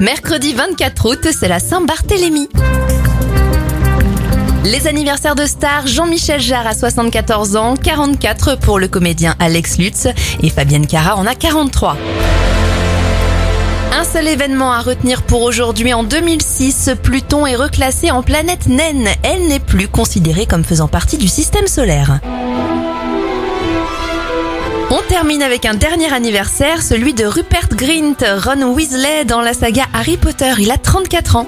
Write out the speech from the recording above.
Mercredi 24 août, c'est la Saint-Barthélemy. Les anniversaires de stars, Jean-Michel Jarre a 74 ans, 44 pour le comédien Alex Lutz et Fabienne Cara en a 43. Un seul événement à retenir pour aujourd'hui. En 2006, Pluton est reclassé en planète naine. Elle n'est plus considérée comme faisant partie du système solaire. Termine avec un dernier anniversaire, celui de Rupert Grint, Ron Weasley dans la saga Harry Potter. Il a 34 ans.